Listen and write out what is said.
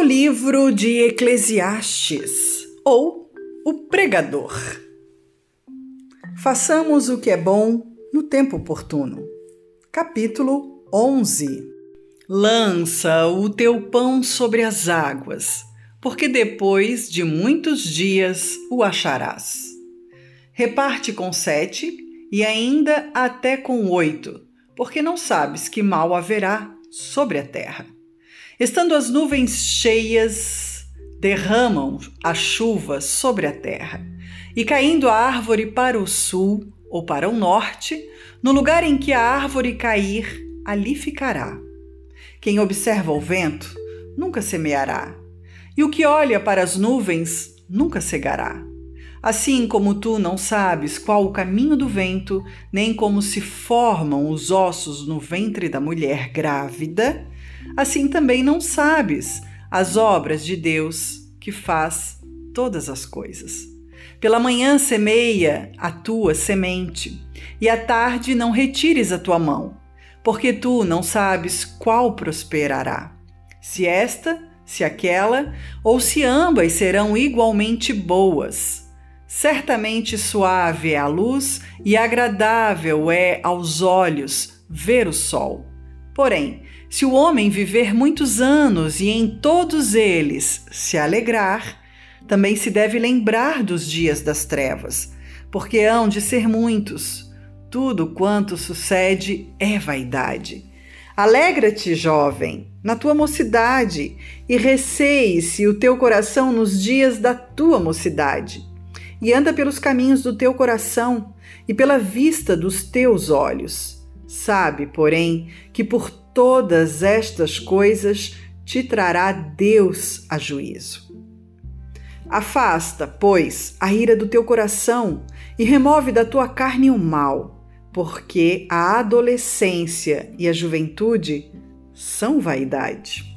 O livro de Eclesiastes ou O Pregador. Façamos o que é bom no tempo oportuno. Capítulo 11. Lança o teu pão sobre as águas, porque depois de muitos dias o acharás. Reparte com sete e ainda até com oito, porque não sabes que mal haverá sobre a terra. Estando as nuvens cheias, derramam a chuva sobre a terra, e caindo a árvore para o sul ou para o norte, no lugar em que a árvore cair, ali ficará. Quem observa o vento nunca semeará, e o que olha para as nuvens nunca cegará. Assim como tu não sabes qual o caminho do vento, nem como se formam os ossos no ventre da mulher grávida, assim também não sabes as obras de Deus que faz todas as coisas. Pela manhã semeia a tua semente, e à tarde não retires a tua mão, porque tu não sabes qual prosperará. Se esta, se aquela, ou se ambas serão igualmente boas. Certamente suave é a luz e agradável é aos olhos ver o sol. Porém, se o homem viver muitos anos e em todos eles se alegrar, também se deve lembrar dos dias das trevas, porque hão de ser muitos. Tudo quanto sucede é vaidade. Alegra-te, jovem, na tua mocidade, e receie-se o teu coração nos dias da tua mocidade e anda pelos caminhos do teu coração e pela vista dos teus olhos. Sabe, porém, que por todas estas coisas te trará Deus a juízo. Afasta, pois, a ira do teu coração e remove da tua carne o mal, porque a adolescência e a juventude são vaidade.